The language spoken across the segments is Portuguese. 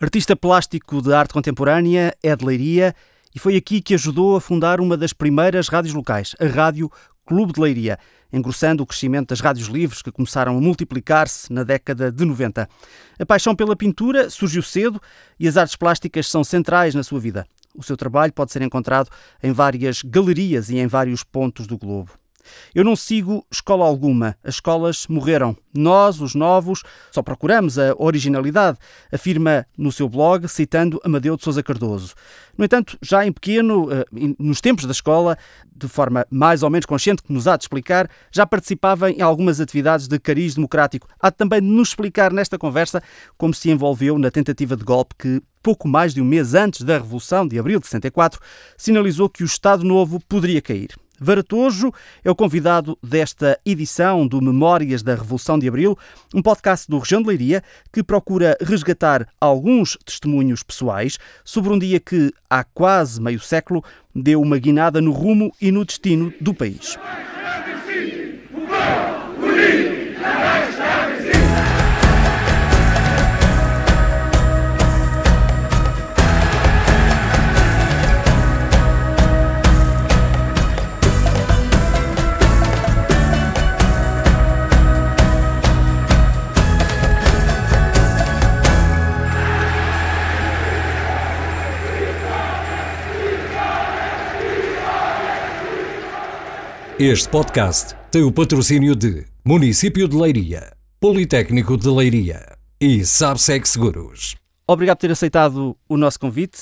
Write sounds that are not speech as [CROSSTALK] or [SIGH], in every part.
Artista plástico de arte contemporânea, é de Leiria e foi aqui que ajudou a fundar uma das primeiras rádios locais, a Rádio Clube de Leiria, engrossando o crescimento das rádios livres que começaram a multiplicar-se na década de 90. A paixão pela pintura surgiu cedo e as artes plásticas são centrais na sua vida. O seu trabalho pode ser encontrado em várias galerias e em vários pontos do globo. Eu não sigo escola alguma. As escolas morreram. Nós, os novos, só procuramos a originalidade, afirma no seu blog, citando Amadeu de Sousa Cardoso. No entanto, já em pequeno, eh, nos tempos da escola, de forma mais ou menos consciente, que nos há de explicar, já participava em algumas atividades de cariz democrático. Há também de nos explicar nesta conversa como se envolveu na tentativa de golpe que, pouco mais de um mês antes da Revolução de Abril de 64, sinalizou que o Estado Novo poderia cair. Varatojo é o convidado desta edição do Memórias da Revolução de Abril, um podcast do Região de Leiria que procura resgatar alguns testemunhos pessoais sobre um dia que, há quase meio século, deu uma guinada no rumo e no destino do país. Este podcast tem o patrocínio de Município de Leiria, Politécnico de Leiria e Sabsec Seguros. Obrigado por ter aceitado o nosso convite.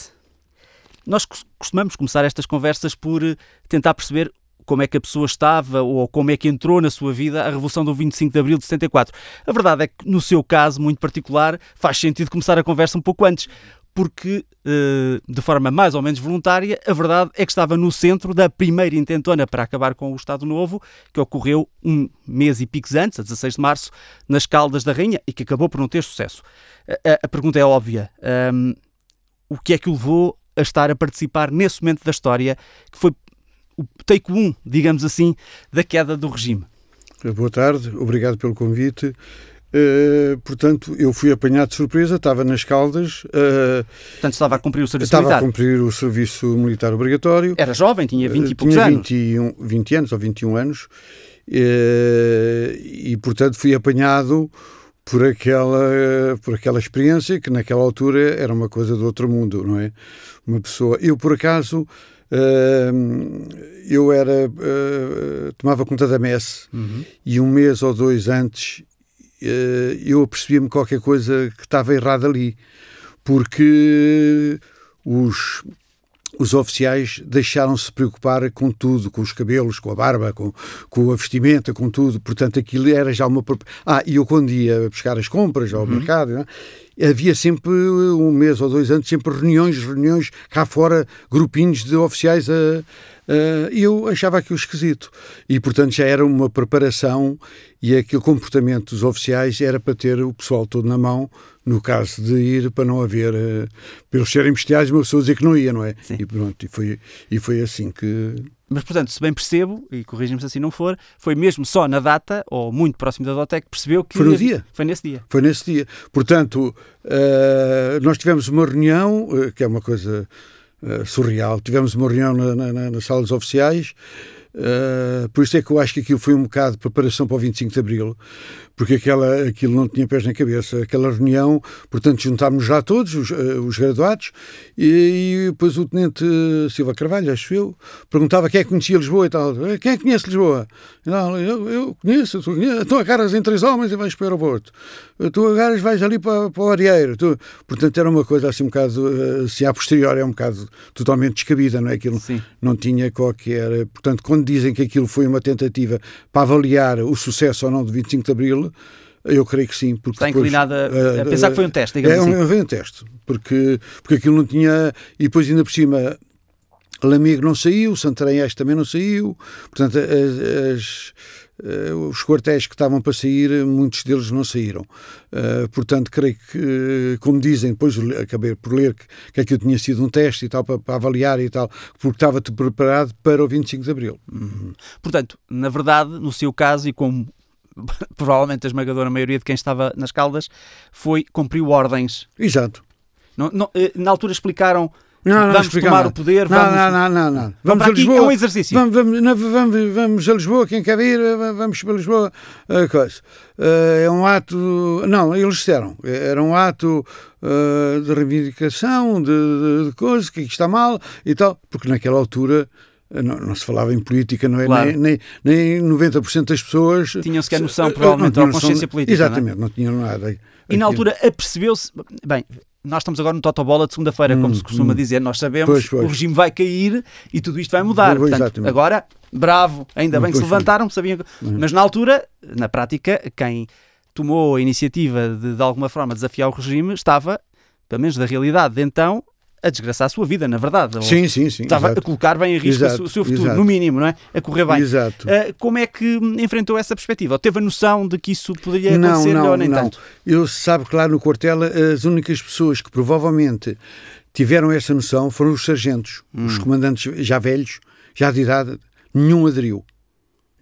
Nós costumamos começar estas conversas por eh, tentar perceber como é que a pessoa estava ou como é que entrou na sua vida a Revolução do 25 de Abril de 74. A verdade é que, no seu caso muito particular, faz sentido começar a conversa um pouco antes, porque, eh, de forma mais ou menos voluntária, a verdade é que estava no centro da primeira intentona para acabar com o Estado Novo, que ocorreu um mês e picos antes, a 16 de março, nas Caldas da Rainha, e que acabou por não ter sucesso. A, pergunta é óbvia. Um, o que é que o levou a estar a participar nesse momento da história, que foi o take 1, digamos assim, da queda do regime? Boa tarde, obrigado pelo convite. Uh, portanto, eu fui apanhado de surpresa, estava nas Caldas. Uh, portanto, estava a cumprir o serviço estava militar? Estava a cumprir o serviço militar obrigatório. Era jovem, tinha 20 e poucos tinha anos? Tinha 20 anos ou 21 anos. Uh, e, portanto, fui apanhado por aquela, por aquela experiência que, naquela altura, era uma coisa do outro mundo, não é? Uma pessoa... Eu, por acaso... eu era tomava conta da messe uhum. e um mês ou dois antes eh, eu apercebia-me qualquer coisa que estava errado ali, porque os, os oficiais deixaram-se preocupar com tudo, com os cabelos, com a barba, com, com a vestimenta, com tudo. Portanto, aquilo era já uma. Ah, e eu quando ia buscar as compras ao uhum. mercado, é? havia sempre, um mês ou dois antes, sempre reuniões, reuniões cá fora, grupinhos de oficiais a, eu achava aquilo esquisito. E, portanto, já era uma preparação e aquele comportamento dos oficiais era para ter o pessoal todo na mão, no caso de ir, para não haver, uh, pelos serem bestiais, uma pessoa dizer que não ia, não é? Sim. E pronto, e foi, e foi assim que... Mas, portanto, se bem percebo, e corrija-me se assim não for, foi mesmo só na data, ou muito próximo da data, é que percebeu que... Foi no dia. Foi nesse dia. Foi nesse dia. Portanto, uh, nós tivemos uma reunião, que é uma coisa uh, surreal. Tivemos uma reunião na, na, nas salas oficiais, uh, por isso é que eu acho que aquilo foi um bocado de preparação para o 25 de Abril, porque aquela, aquilo não tinha pés na cabeça. Aquela reunião, portanto, juntámos já todos, os, uh, os graduados, e, e, depois o Tenente Silva Carvalho, acho eu, perguntava quem é que conhecia Lisboa e tal. Quem é que conhece Lisboa? Não, eu, eu conheço, tu conheces. Então agarras em três homens e vais para o aeroporto. Tu agarras vais ali para, para o Arieiro. Tu... Portanto, era uma coisa assim um bocado, se a posterior é um bocado totalmente descabida, não é? Aquilo Sim. não tinha qualquer... Portanto, quando dizem que aquilo foi uma tentativa para avaliar o sucesso ou não do 25 de Abril, eu creio que sim. Porque Está depois, inclinada a, a pensar que foi um teste, digamos é, assim. Foi um teste, porque, porque aquilo não tinha... E depois ainda por cima... Lamego não saiu, Santarém Este também não saiu, portanto as, as Uh, os quartéis que estavam para sair, muitos deles não saíram. Uh, portanto, creio que, como dizem, depois acabei por ler que, que aquilo tinha sido um teste e tal, para, para avaliar e tal, porque estava preparado para o 25 de Abril. Uhum. Portanto, na verdade, no seu caso, e como [LAUGHS] provavelmente a esmagadora maioria de quem estava nas Caldas, foi cumpriu ordens. Exato. Não, não, eh, na altura explicaram Não, não, vamos explica tomar nada. o poder, Não, vamos... não, não, não, não. Vamos a aqui, Lisboa. é um exercício. Vamos, vamos, vamos, vamos a Lisboa, quem quer ir, eh, vamos para Lisboa. eh, coisa. Eh, É um ato. Não, eles disseram. Era um ato eh, de reivindicação, de, de, de coisas, que está mal e tal. Porque naquela altura. Não, não se falava em política, não é? Claro. Nem, nem, nem 90% das pessoas Tinham sequer noção, eh, provavelmente, ou consciência política, não é? Exatamente, não tinham nada. E na Aquilo- altura apercebeu-se. Bem, nós estamos agora no Totobola de segunda-feira, como Hum, se costuma hum. dizer. Nós sabemos Pois, que pois. o regime vai cair e tudo isto vai mudar. Pois, Portanto, exatamente. agora, bravo, ainda bem que se Pois, levantaram, sabiam. que- Mas na altura, na prática, quem tomou a iniciativa de de alguma forma desafiar o regime estava, pelo menos da realidade de então, a desgraçar a sua vida, na verdade. Sim, sim, sim. Estava exato. a colocar bem em risco Exato, o seu futuro, exato. no mínimo, não é? A correr bem. Exato. Ah, como é que enfrentou essa perspectiva? Ou teve a noção de que isso poderia Não, acontecer não, ou nem não. tanto? Eu sabe que lá no quartel as únicas pessoas que provavelmente tiveram essa noção foram os sargentos, Hum. os comandantes já velhos, já de idade, nenhum aderiu.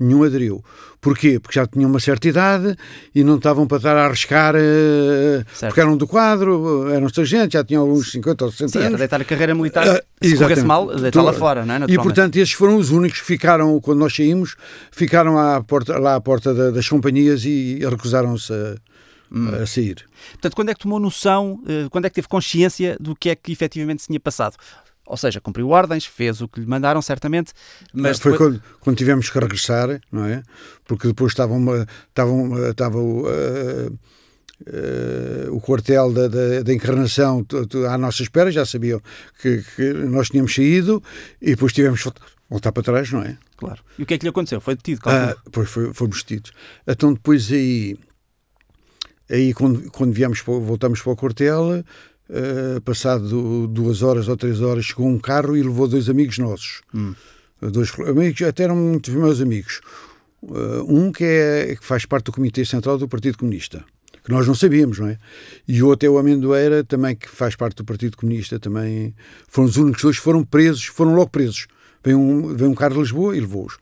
Nenhum aderiu. Porquê? Porque já tinham uma certa idade e não estavam para estar a arriscar, eh, Certo. porque eram do quadro, eram sargentos, já tinham alguns 50 ou 60 Sim, era anos. deitar a carreira militar, Ah, se corresse mal, deitar lá Tu- fora, não é? E portanto esses foram os únicos que ficaram, quando nós saímos, ficaram à porta, lá à porta da- das companhias e recusaram-se a, Hum. a sair. Portanto, quando é que tomou noção, eh, quando é que teve consciência do que é que efetivamente se tinha passado? Ou seja, cumpriu ordens, fez o que lhe mandaram, certamente, mas foi depois- quando, quando tivemos que regressar, não é? Porque depois estava, uma, estava, uma- estava o, eh, eh, o quartel da, da, da encarnação à nossa espera, já sabiam que, que nós tínhamos saído e depois tivemos que voltar- voltar para trás, não é? Claro. E o que é que lhe aconteceu? Foi detido? Ah, depois foi, fomos vestidos. Então depois aí, aí quando, quando viemos, voltamos para o quartel, eh, passado duas horas ou três horas, chegou um carro e levou dois amigos nossos. Hum. Dois amigos, até eram muitos meus amigos. Eh, um que, é, que faz parte do Comitê Central do Partido Comunista, que nós não sabíamos, não é? E o outro é o Amendoeira, também que faz parte do Partido Comunista, também foram os únicos dois que foram presos, foram logo presos. Veio um, veio um carro de Lisboa e levou-os.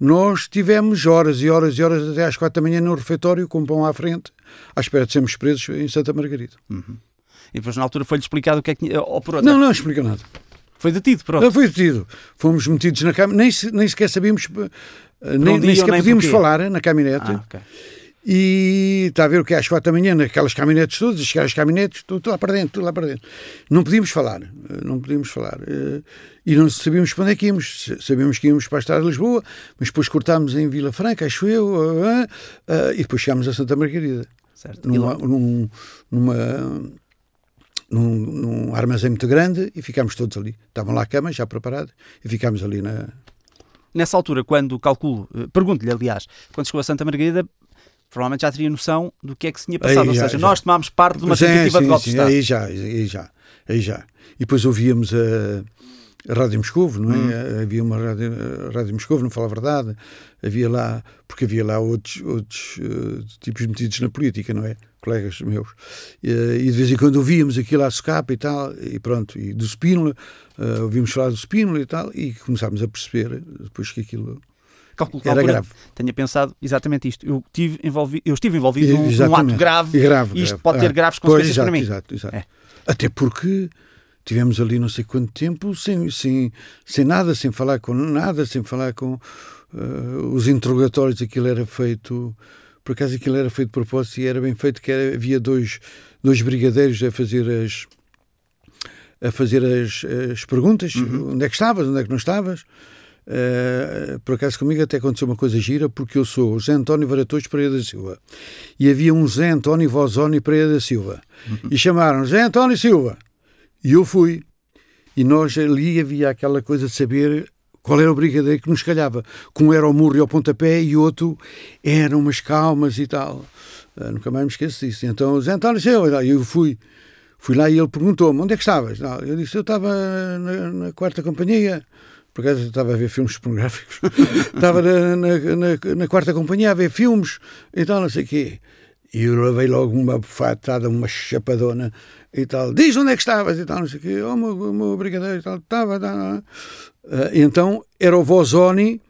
Nós tivemos horas e horas e horas até às quatro da manhã no refeitório, com pão à frente, à espera de sermos presos em Santa Margarida. E depois, na altura, foi-lhe explicado o que é que tinha. Ou por outra, Não, não explica nada. foi detido, pronto. Não foi detido. Fomos metidos na câmara, nem, nem sequer sabíamos, eh, nem, nem sequer nem podíamos porquê. falar eh, na caminhonete. Ah, ok. E está a ver o que é às quatro da manhã, naquelas caminhonetes todas, a chegar às caminhonetes, tudo, tudo lá para dentro, tudo lá para dentro. Não podíamos falar, eh, não podíamos falar. E não sabíamos para onde é que íamos. Sabíamos que íamos para a estrada de Lisboa, mas depois cortámos em Vila Franca, acho eu, e depois chegámos a Santa Margarida. Certo. Numa, num, numa, num, num armazém muito grande e ficámos todos ali. Estavam lá a cama, já preparado, e ficámos ali na, Nessa altura, quando calculo, eh, pergunto-lhe, aliás, quando chegou a Santa Margarida, provavelmente já teria noção do que é que se tinha passado. Aí Ou já, seja, já. nós tomámos parte de uma Sim, tentativa de sim, golpe de sim, Estado. Aí já, aí já, aí já. E depois ouvíamos a, a Rádio Moscovo, não Hum. é? Havia uma rádio, Rádio Moscovo, não fala a verdade. Havia lá, porque havia lá outros, outros eh, tipos metidos na política, não é? Colegas meus. E, eh, e de vez em quando ouvíamos aquilo à socapa e tal, e pronto. E do Spínola, eh, ouvíamos falar do Spínola e tal, e começámos a perceber depois que aquilo Calculo que era grave. tenha pensado exatamente isto. Eu, tive envolvi, eu estive envolvido num, num ato grave E grave, isto grave. pode ter Ah, graves pois, consequências exato, para mim. Exato, exato. É. Até porque tivemos ali não sei quanto tempo sem, sem, sem nada, sem falar com nada, sem falar com eh, os interrogatórios. Aquilo era feito, por acaso aquilo era feito de propósito e era bem feito, que era- havia dois, dois brigadeiros a fazer as a fazer as, as perguntas, Uhum. onde é que estavas, onde é que não estavas. Eh, por acaso comigo até aconteceu uma coisa gira, porque eu sou José António Varatões Pereira da Silva e havia um José António Vozoni Pereira da Silva e chamaram José António Silva e eu fui. E nós ali havia aquela coisa de saber qual era o brigadeiro que nos calhava. Que um era o murro e ao pontapé e outro eram umas calmas e tal. Ah, nunca mais me esqueço disso. Então José António Silva e eu fui. Fui lá e ele perguntou-me onde é que estavas? Não, eu disse eu estava na, na quarta companhia. Por acaso eu estava a ver filmes pornográficos. [LAUGHS] Estava na, na, na, na quarta companhia a ver filmes. E tal não sei o quê. E eu levei logo uma fatada, uma chapadona e tal. Diz onde é que estavas e tal, não sei o quê. Oh, meu, meu brigadeiro e tal. Estava, estava. Ah, então era o Vozoni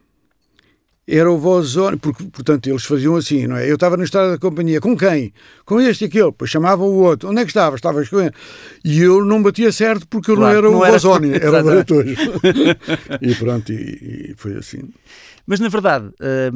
era o Vozone, porque, portanto, eles faziam assim, não é? Eu estava na estrada da companhia, com quem? Com este e aquele, depois chamavam o outro, onde é que estava? Estavas com ele. E eu não batia certo porque eu Claro, não era não o era- era o. Baratos. [LAUGHS] e pronto, e, e foi assim. Mas na verdade, eh,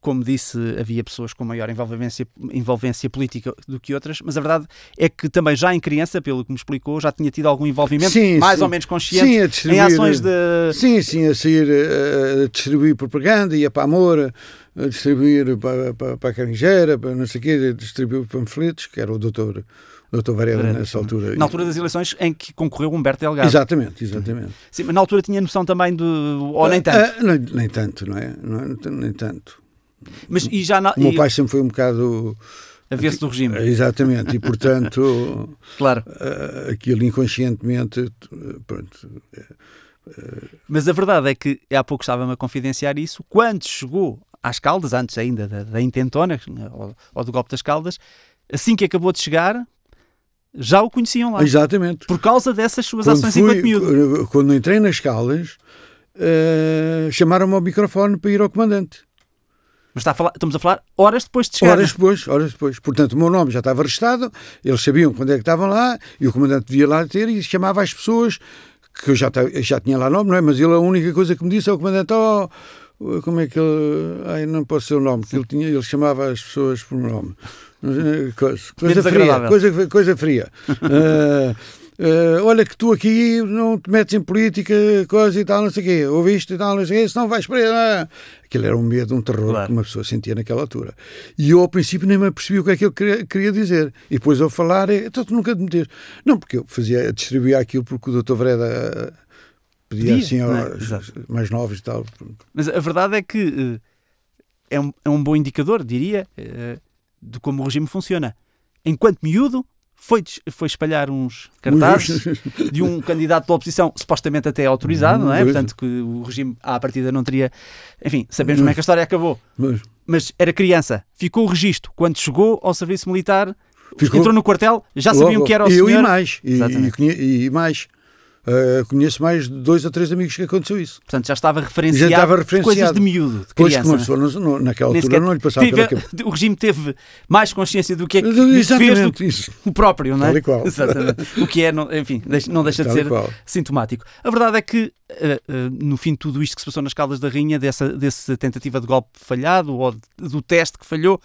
como disse, havia pessoas com maior envolvência, envolvência política do que outras, mas a verdade é que também já em criança, pelo que me explicou, já tinha tido algum envolvimento Sim, mais sim. ou menos consciente Sim, em ações de. Sim, sim, a sair a, a distribuir propaganda, ia para a Moura, a distribuir para, para, para a Caringeira, para não sei o quê, a distribuir panfletos, que era o doutor, doutor Varela Varela, nessa altura. Na altura das eleições em que concorreu Humberto Delgado. Exatamente, exatamente. Sim, mas na altura tinha noção também de. Ou nem tanto. Ah, nem, nem tanto, não é? Não, nem tanto. mas e já na, O meu pai sempre foi um bocado. a ver-se do regime. Exatamente, e portanto, [LAUGHS] Claro. ah, aquilo inconscientemente. Pronto, Mas a verdade é que há pouco estava-me a confidenciar isso. Quando chegou às Caldas, antes ainda da, da intentona, ou, ou do golpe das Caldas, assim que acabou de chegar, já o conheciam lá. exatamente. Por causa dessas suas Quando, ações fui, enquanto miúdo. quando entrei nas Caldas, ah, chamaram-me ao microfone para ir ao comandante. Mas está a falar- estamos a falar horas depois de chegar. Horas depois, horas depois. Portanto, o meu nome já estava registado, eles sabiam quando é que estavam lá, e o comandante devia lá ter, e chamava as pessoas, que eu já, já tinha lá nome, não é? Mas ele, a única coisa que me disse é o comandante, oh, como é que ele. Ai, não posso ser o nome, que ele, tinha, ele chamava as pessoas por nome. Coisa, fria, coisa, coisa fria. Ah, olha que tu aqui não te metes em política, coisa e tal, não sei o quê, ouviste e tal, não sei o quê, senão vais preso. Ah. Aquilo era um medo, um terror Claro. que uma pessoa sentia naquela altura. E eu, ao princípio, nem me apercebi o que é que ele queria, dizer. E depois, ao falar, é, então tu nunca te metes. Não, porque eu fazia, distribuía aquilo porque o doutor Vreda ah, pedia Pedia, assim é? aos Exato. mais novos e tal. Mas a verdade é que eh, é, um, é um bom indicador, diria, eh, de como o regime funciona. Enquanto miúdo, foi, foi espalhar uns cartazes [LAUGHS] de um candidato da oposição, supostamente até autorizado, não é? Pois. Portanto, que o regime à partida não teria. Enfim, sabemos como é que a história acabou. Mas era criança, ficou o registro. Quando chegou ao serviço militar, Ficou- entrou no quartel, já sabiam logo- que era o eu senhor. e mais. E, e, e mais. Ah, conheço mais de dois ou três amigos que aconteceu isso. Portanto, já estava referenciado, estava de coisas referenciado. de miúdo, de Pois que criança. uma não não- não- naquela altura sequer não lhe passava tive- pela. O regime teve mais consciência do que é que fez do Exatamente isso. o próprio, não é? Tal e qual. [LAUGHS] Exatamente. O que é, não- enfim, não deixa de Tal e ser qual. sintomático. A verdade é que, eh, eh, no fim de tudo isto que se passou nas Caldas da Rainha, dessa, dessa tentativa de golpe falhado ou de- do teste que falhou,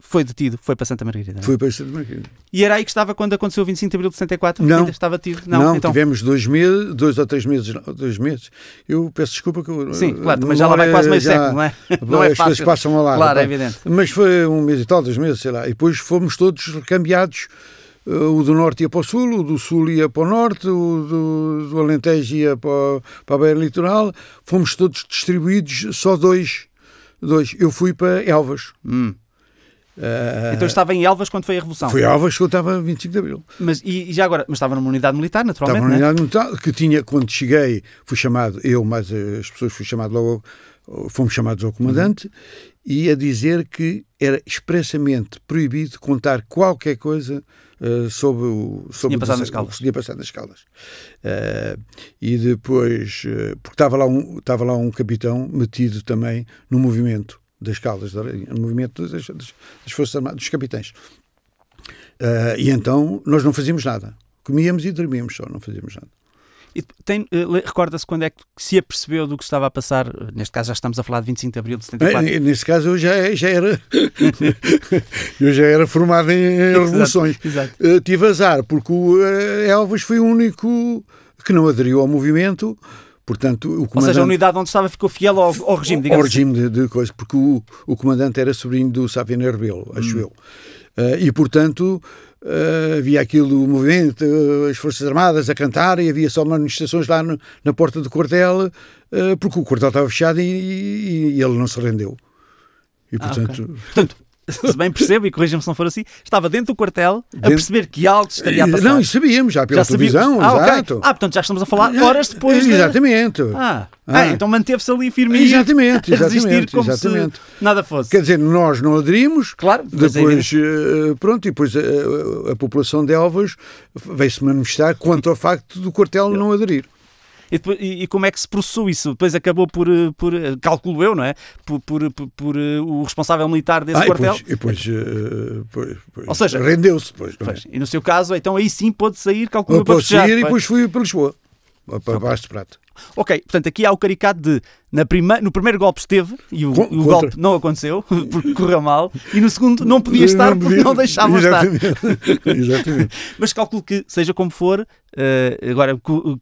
foi detido, foi para Santa Margarida. não é? Foi para este mercado. E era aí que estava quando aconteceu o 25 de Abril de 64? Não. Ainda estava detido? Não, Não, então. tivemos dois meses, dois ou três meses, dois meses. Eu peço desculpa que eu, Sim, claro, também já lá vai quase meio já- século, não é? [LAUGHS] Não é as coisas fácil. passam ao lado. Claro, é evidente. Mas foi um mês e tal, dois meses, sei lá. E depois fomos todos recambiados. Uh, o do norte ia para o sul, o do sul ia para o norte, o do, do Alentejo ia para, para a Beira Litoral. Fomos todos distribuídos, só dois. dois. Eu fui para Elvas. Hum. Uh, Então estava em Elvas quando foi a Revolução. Foi Elvas que eu estava 25 de Abril. Mas, e, e já agora, mas estava numa unidade militar, naturalmente, Estava na é? unidade militar que tinha, quando cheguei, fui chamado, eu mais as pessoas, fui chamado logo, fomos chamados ao comandante e a dizer que era expressamente proibido contar qualquer coisa eh, sobre o sobre tinha o passado nas que tinha passado nas Caldas. Eh, e depois, porque estava lá, um, estava lá um capitão metido também no movimento das Caldas, da movimento das, das, das Forças Armadas, dos capitães. Eh, e então nós não fazíamos nada. Comíamos e dormíamos só, não fazíamos nada. Eh, Recorda-se quando é que se apercebeu do que estava a passar? Neste caso já estamos a falar de 25 de Abril de 74. Eh, Nesse caso eu já, já era [LAUGHS] eu já era formado em revoluções. Exato. Eh, tive azar, porque o eh, Elvas foi o único que não aderiu ao movimento, portanto o Ou comandante... seja, a unidade onde estava ficou fiel ao, ao regime, ao digamos assim. regime de, de coisa, porque o, o comandante era sobrinho do Sapien Rebelo, acho eu. Eh, e, portanto, eh, havia aquilo, o movimento, eh, as Forças Armadas a cantar, e havia só manifestações lá no- na porta do quartel, porque o quartel estava fechado e, e- e ele não se rendeu. E, Ah, portanto, Portanto, [LAUGHS] se bem percebo, e corrija-me se não for assim, estava dentro do quartel a perceber que algo estaria a passar. não, e sabíamos, já pela já televisão, ah, exato. Ah, portanto já estamos a falar horas depois. de- Exatamente. Ah, Ah. ah, então manteve-se ali firme Exatamente, [LAUGHS] resistir exatamente, como exatamente. se nada fosse. Quer dizer, nós não aderimos, Claro, é depois, eh, pronto, e depois a, a população de Elvas veio-se manifestar quanto ao facto do quartel não aderir. E, depois, e, e, como é que se processou isso? Depois acabou por, eh, por calculo eu, não é? Por, por, por, por o responsável militar desse ah, quartel. E depois, Ou seja, rendeu-se depois. É? E no seu caso, então aí sim pôde sair, calculo eu, para festejar. sair e depois fui para Lisboa, para Baixo de Prata. Ok, portanto, aqui há o caricato de na prima, no primeiro golpe esteve e o, o golpe não aconteceu [LAUGHS] porque correu mal, e no segundo não podia estar não porque não deixava Exatamente. estar. [LAUGHS] Exatamente. Mas calculo que, seja como for, uh, agora uh,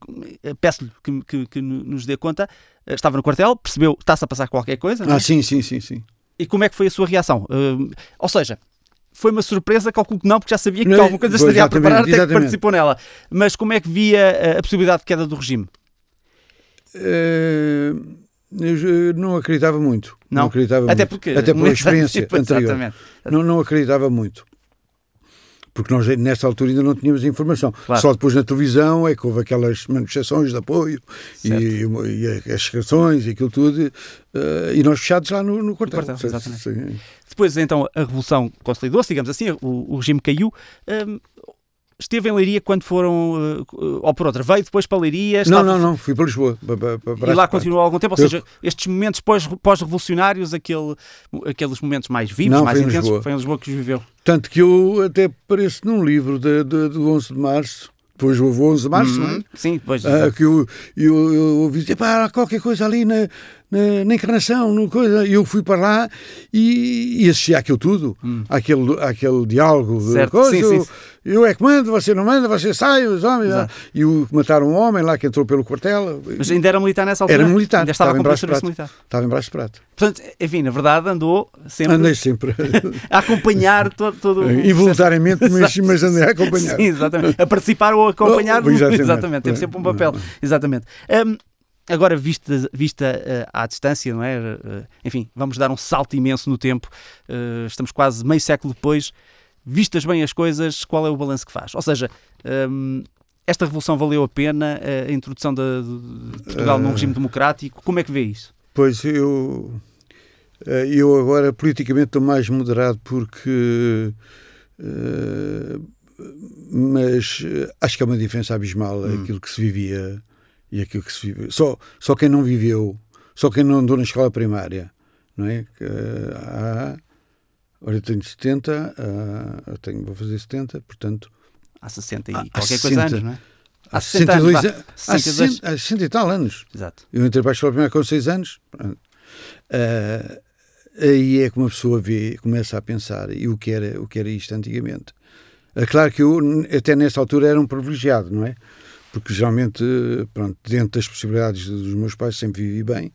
peço-lhe que, que, que, nos dê conta, uh, estava no quartel, percebeu, está-se a passar qualquer coisa. Ah, é? sim, sim, sim, sim. E como é que foi a sua reação? ou seja, foi uma surpresa, calculo que não, porque já sabia que alguma coisa estaria a preparar até que participou nela. Mas como é que via a possibilidade de queda do regime? Uh, eu não acreditava muito. Não, não acreditava até muito. porque até pela experiência anterior. Não, não acreditava muito. Porque nós, nessa altura, ainda não tínhamos informação. Claro. Só depois na televisão é que houve aquelas manifestações de apoio e, e, as canções e aquilo tudo. Uh, e nós fechados lá no, no quartel. quartel exatamente. Depois, então, a Revolução consolidou-se, digamos assim, o, o regime caiu. Um, esteve em Leiria quando foram, uh, ou por outra, veio depois para Leiria? Estava... Não, não, não, fui para Lisboa. Para, para, e lá continuou algum tempo? Ou seja, Eu... estes momentos pós-revolucionários, pós aquele, aqueles momentos mais vivos, não, mais foi intensos, Lisboa. foi em Lisboa que os viveu? Tanto que eu até apareço num livro de, de, do 11 de Março, depois houve 11 de Março, uhum. não é? Sim, depois. Ah, que eu, eu, eu ouvi dizer, pá, qualquer coisa ali na, na, na encarnação, no coisa. Eu fui para lá e, e assisti àquilo tudo, hum. àquele, àquele diálogo. Certo. Coisa, sim, sim, eu, eu é que mando, você não manda, você sai, os homens. E o, mataram um homem lá que entrou pelo quartel. Mas ainda era militar nessa altura? Era militar. Ainda estava, estava a cumprir serviço militar. Estava em braço de prata. Portanto, enfim, na verdade andou sempre... Andei sempre. [LAUGHS] a acompanhar todo, todo [LAUGHS] Involuntariamente, mas, mas andei a acompanhar. Sim, exatamente. A participar ou a acompanhar. [LAUGHS] Oh, exatamente. exatamente. Teve sempre um papel. Exatamente. Um, Agora, vista, vista uh, à distância, não é? Uh, enfim, vamos dar um salto imenso no tempo. Uh, estamos quase meio século depois. Vistas bem as coisas, qual é o balanço que faz? Ou seja, um, ehm, esta revolução valeu a pena? A introdução de, de Portugal num regime democrático? Como é que vê isso? Pois eu. Eu agora politicamente estou mais moderado porque. mas acho que é uma diferença abismal hum. aquilo que se vivia e aquilo que se vive. Só, só quem não viveu, só quem não andou na escola primária, não é? Que, há, olha, eu tenho 70, eu tenho, vou fazer 70, portanto. Há 60 e há, qualquer 60, coisa anos, não é? Há 62 anos. Há 60, há 60 e tal anos. Exato. Eu entrei para a escola primária com 6 anos. Uh, aí é que uma pessoa vê, começa a pensar e o que era, o que era isto antigamente. É claro que eu, até nessa altura, era um privilegiado, não é? Porque geralmente, pronto, dentro das possibilidades dos meus pais, sempre vivi bem.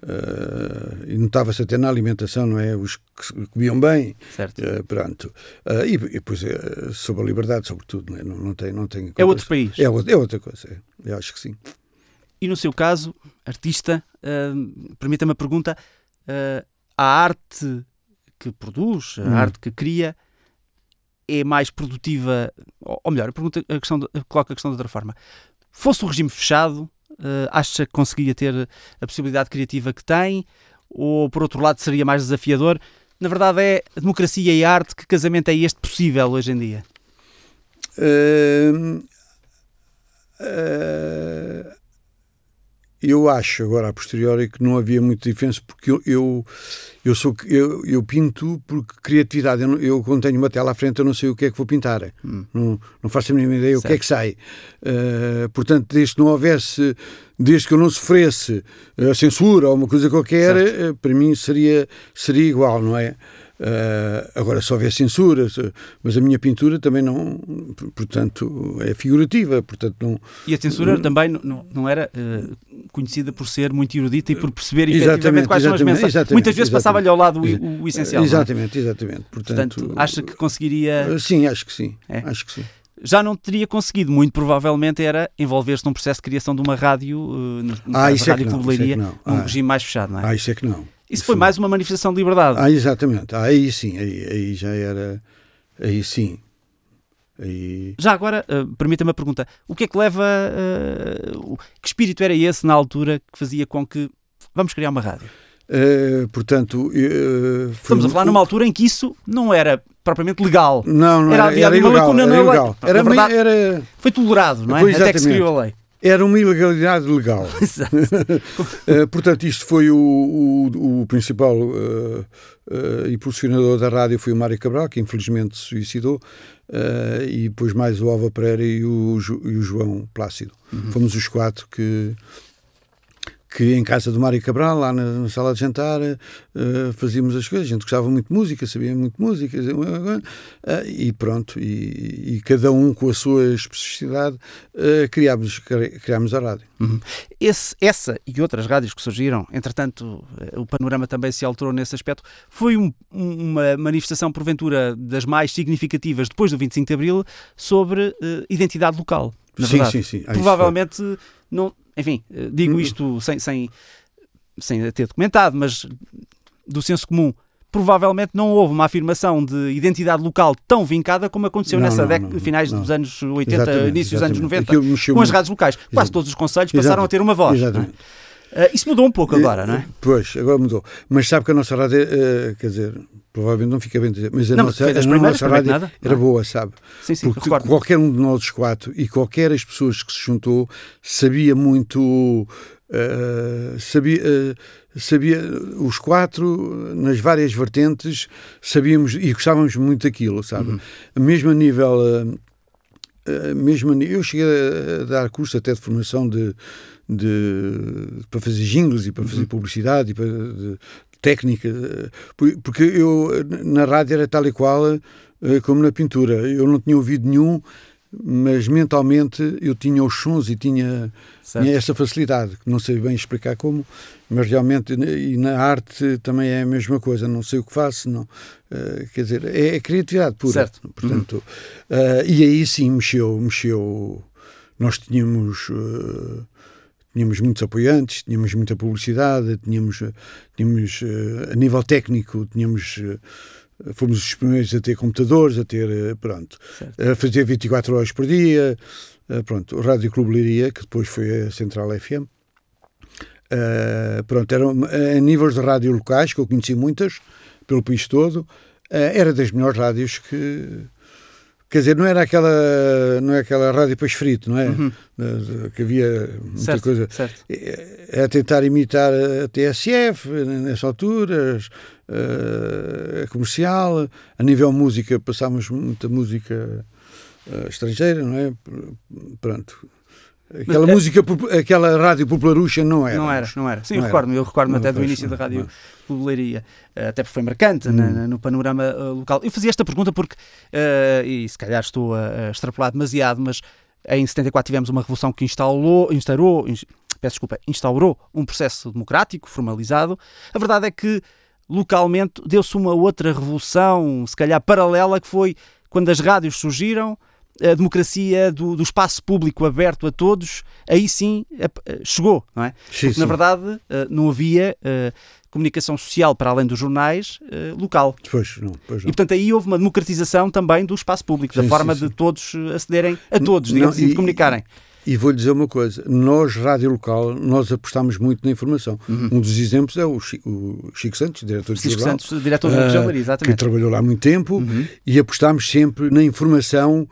Uh, e notava-se até na alimentação, não é? Os que comiam bem, certo. Uh, pronto. Uh, e, e depois uh, sobre a liberdade, sobretudo, não é? Não, não tem, não tem é outro país. É, é outra coisa, é. eu acho que sim. E no seu caso, artista, permita-me a pergunta: a arte que produz, a hum. arte que cria, é mais produtiva, ou melhor, a, pergunta, a questão, de, coloco a questão de outra forma. Fosse o regime fechado, uh, acha que conseguiria ter a possibilidade criativa que tem? Ou, por outro lado, seria mais desafiador? Na verdade, é a democracia e a arte, que casamento é este possível hoje em dia? Uh, uh, eu acho agora a posteriori que não havia muita diferença porque eu eu, eu sou eu, eu pinto porque criatividade eu, eu quando tenho uma tela à frente eu não sei o que é que vou pintar hum. não, não faço a mínima ideia certo. o que é que sai uh, portanto desde que não houvesse desde que eu não sofresse a censura ou uma coisa qualquer uh, para mim seria seria igual não é Uh, agora, se houver censura, se, mas a minha pintura também não, portanto, é figurativa. Portanto, não, e a censura não, também não, não era uh, conhecida por ser muito erudita e por perceber efetivamente quais são as mensagens. Muitas vezes passava-lhe ao lado o, o essencial. É? Exatamente, exatamente. Portanto, portanto, acha que conseguiria. Uh, sim, acho que sim. É? Acho que sim já não teria conseguido, muito provavelmente era envolver-se num processo de criação de uma rádio, uh, ah, isso rádio é que não, isso é que não. num ah, regime mais fechado, não é? Ah, isso é que não. Isso, foi mais uma manifestação de liberdade. Ah, exatamente. Ah, aí sim, aí, aí já era. Aí sim. Aí... Já agora, uh, permita-me a pergunta: o que é que leva. Uh, que espírito era esse na altura que fazia com que. Vamos criar uma rádio? Uh, portanto, estamos a falar numa altura em que isso não era propriamente legal. Não, não era, era, era, ilegal, era, ilegal. Era, verdade, era, foi tolerado, não é? Até que se criou a lei. Era uma ilegalidade legal. [LAUGHS] Exato. uh, [LAUGHS] portanto, isto foi o, o, o principal uh, uh, impulsionador da rádio, foi o Mário Cabral, que infelizmente se suicidou, e depois mais o Alva Pereira e o, e o João Plácido. Uhum. Fomos os quatro que que em casa do Mário Cabral, lá na, na sala de jantar, uh, fazíamos as coisas. A gente gostava muito de música, sabia muito de música, uh, e pronto, e, e, cada um com a sua especificidade uh, criámos, criámos a rádio. Uhum. Esse, essa e outras rádios que surgiram, entretanto, o panorama também se alterou nesse aspecto, foi um, uma manifestação, porventura, das mais significativas depois do 25 de Abril sobre identidade local. Na sim, verdade. sim, sim. Provavelmente não enfim, digo hum. isto sem, sem, sem ter documentado, mas do senso comum, provavelmente não houve uma afirmação de identidade local tão vincada como aconteceu não, nessa década, finais não. dos anos 80, exatamente, início dos anos 90, com as rádios locais. Quase Exatamente. todos os conselhos passaram Exatamente. a ter uma voz. Exatamente. Uh, isso mudou um pouco agora, não é? Pois, agora mudou. Mas sabe que a nossa rádio, uh, quer dizer, provavelmente não fica bem dizer, mas a não, nossa, a nossa rádio nada, era boa, sabe? Sim, sim, Porque qualquer um de nós quatro e qualquer as pessoas que se juntou sabia muito. Uh, sabia, sabia os quatro nas várias vertentes sabíamos e gostávamos muito daquilo sabe uhum. mesmo a nível mesmo a, eu cheguei a dar curso até de formação de, de para fazer jingles e para fazer uhum. publicidade e para de, técnica porque eu na rádio era tal e qual como na pintura eu não tinha ouvido nenhum mas mentalmente eu tinha os sons e tinha, tinha, essa facilidade, que não sei bem explicar como, mas realmente e na arte também é a mesma coisa, não sei o que faço, não, quer dizer, é, é, criatividade pura. Certo. Portanto, uh, e aí sim mexeu, mexeu, nós tínhamos. Uh, tínhamos muitos apoiantes, tínhamos muita publicidade, tínhamos, tínhamos a nível técnico, tínhamos fomos os primeiros a ter computadores, a ter, eh, pronto, certo. a fazer 24 horas por dia, eh, pronto, o Rádio Clube Liria, que depois foi a Central FM, uh, eh, pronto, eram a níveis de rádio locais, que eu conheci muitas, pelo país todo, uh, era das melhores rádios que Quer dizer, não era aquela, não é aquela rádio depois frito, não é? Uhum. Que havia muita certo, coisa. Certo. É, é tentar imitar a TSF, nessa altura, a comercial. A nível música, passámos muita música estrangeira, não é? Pronto. Aquela Mas, é- música, é... aquela rádio popularucha não era. Não era, não era. Sim, não eu recordo-me, eu recordo-me até do início da rádio Popularia, eh, até porque foi marcante hum. na, no panorama uh, local. Eu fazia esta pergunta porque, uh, e se calhar estou a, a extrapolar demasiado, mas em 74 tivemos uma revolução que instalou, instaurou, peço desculpa, instaurou um processo democrático formalizado. A verdade é que localmente deu-se uma outra revolução, se calhar paralela, que foi quando as rádios surgiram a democracia do, do, espaço público aberto a todos, aí sim chegou, não é? Sim, Porque, sim. na verdade, eh, não havia comunicação social para além dos jornais local. Pois não, pois não. E portanto aí houve uma democratização também do espaço público, sim, da forma de todos acederem a todos, digamos não, assim, de comunicarem. E vou-lhe dizer uma coisa: nós, rádio local, nós apostamos muito na informação. Uhum. Um dos exemplos é o Chico, o Chico Santos, diretor de Chico Santos, diretor da uh, exatamente. Que trabalhou lá há muito tempo uhum. e apostámos sempre na informação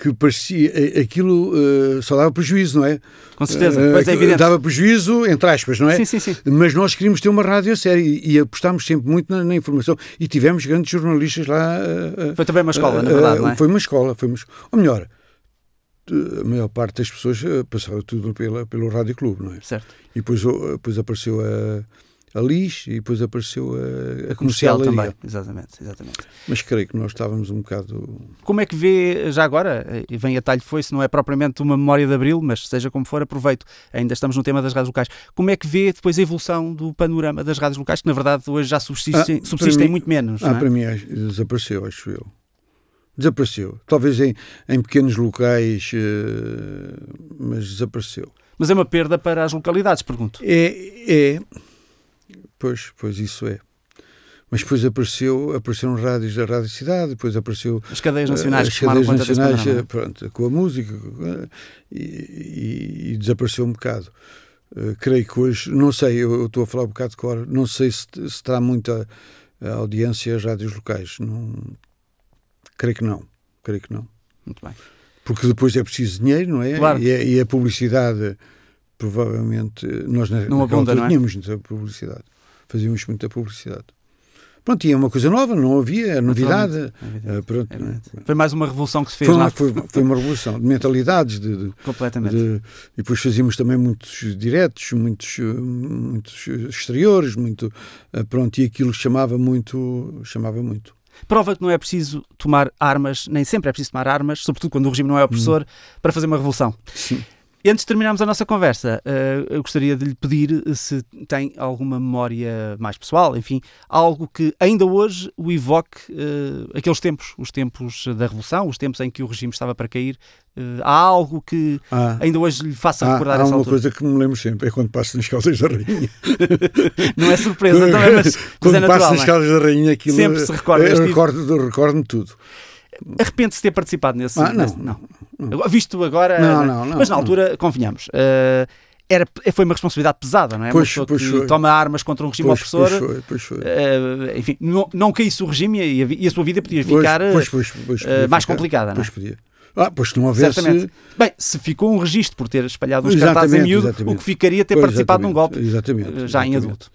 que parecia aquilo uh, só dava prejuízo, não é? Com certeza, uh, pois é evidente. Dava prejuízo, entre aspas, não é? Sim, sim, sim. Mas nós queríamos ter uma rádio a sério e, e apostámos sempre muito na, na, informação e tivemos grandes jornalistas lá. Uh, foi também uma escola, na verdade, não é? Foi uma escola, foi uma, ou melhor, a maior parte das pessoas eh, passava tudo pela, pelo Rádio Clube, não é? Certo. E depois, depois apareceu a, a Lis e depois apareceu a, a comercial, comercial também. Exatamente, exatamente. Mas creio que nós estávamos um bocado. Como é que vê, já agora, e vem a talho foi, se não é propriamente uma memória de abril, mas seja como for, aproveito, ainda estamos no tema das rádios locais. Como é que vê depois a evolução do panorama das rádios locais, que na verdade hoje já subsistem, ah, subsistem mim, muito menos? Ah, é? para mim desapareceu, acho eu desapareceu. Talvez em, em pequenos locais, uh, mas desapareceu. Mas é uma perda para as localidades, pergunto. É, é. Pois, pois isso é. Mas depois apareceu, apareceram rádios da Rádio Cidade, depois apareceu... As cadeias nacionais as cadeias nacionais, é? pronto, com a música, e, e, e desapareceu um bocado. Uh, creio que hoje, não sei, eu, eu, estou a falar um bocado de cor, não sei se, se terá muita audiência às rádios locais. Não, Creio que não. Creio que não. Muito bem. porque depois é preciso dinheiro, não é? Claro. E, a, e a publicidade, provavelmente, nós na, Não abunda, altura não é? tínhamos muita publicidade. Fazíamos muita publicidade. Pronto, tinha uma coisa nova, não havia, é novidade. É evidente. Ah, pronto, É. Foi mais uma revolução que se fez foi, lá, uma, foi, foi uma revolução de mentalidades, de, de- completamente. de- e depois fazíamos também muitos diretos, muitos, eh, muitos exteriores, muito, ah, pronto, e aquilo chamava muito, chamava muito. Prova que não é preciso tomar armas, nem sempre é preciso tomar armas, sobretudo quando o regime não é opressor, para fazer uma revolução. Sim. Antes de terminarmos a nossa conversa, eh, eu gostaria de lhe pedir se tem alguma memória mais pessoal, enfim, algo que ainda hoje o evoque eh, aqueles tempos, os tempos da Revolução, os tempos em que o regime estava para cair. Eh, há algo que Há, ainda hoje lhe faça há, recordar há essa uma altura? coisa que me lembro sempre, é quando passo nas calças da rainha. [LAUGHS] Não é surpresa também, mas, mas [LAUGHS] quando é passo nas não é? calças da rainha, aquilo Sempre se recorda eu tipo. recordo, recordo-me tudo. Arrepende-se de ter participado nesse. Ah, não. nesse- Agora, Visto agora. Não, não, não, mas na altura, convenhamos. eh, era, foi uma responsabilidade pesada, não é? Pois, uma pois que foi. toma armas contra um regime Pois, opressor. pois foi, pois foi. eh, enfim, não, não caísse o regime e a, e a sua vida podia ficar pois, pois, pois, podia mais ficar. complicada, não é? Pois podia. Ah, pois não houvesse. Certamente. Bem, se ficou um registro por ter espalhado uns Exatamente, cartazes em miúdo, exatamente. o que ficaria ter Pois, participado num golpe Exatamente. já em adulto.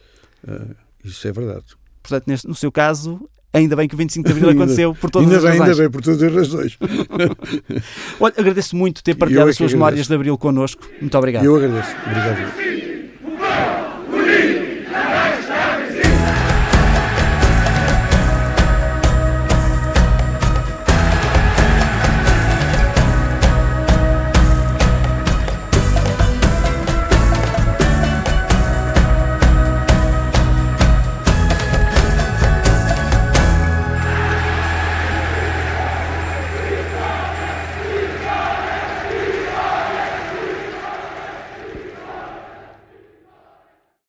Ah, isso é verdade. Portanto, neste- no seu caso, ainda bem que o 25 de Abril [LAUGHS] Ainda- aconteceu por todas as bem, razões. ainda bem, por todas as razões. [LAUGHS] Olha, agradeço muito ter partilhado é as suas memórias agradeço. de Abril connosco. Muito obrigado. Eu agradeço. Obrigado.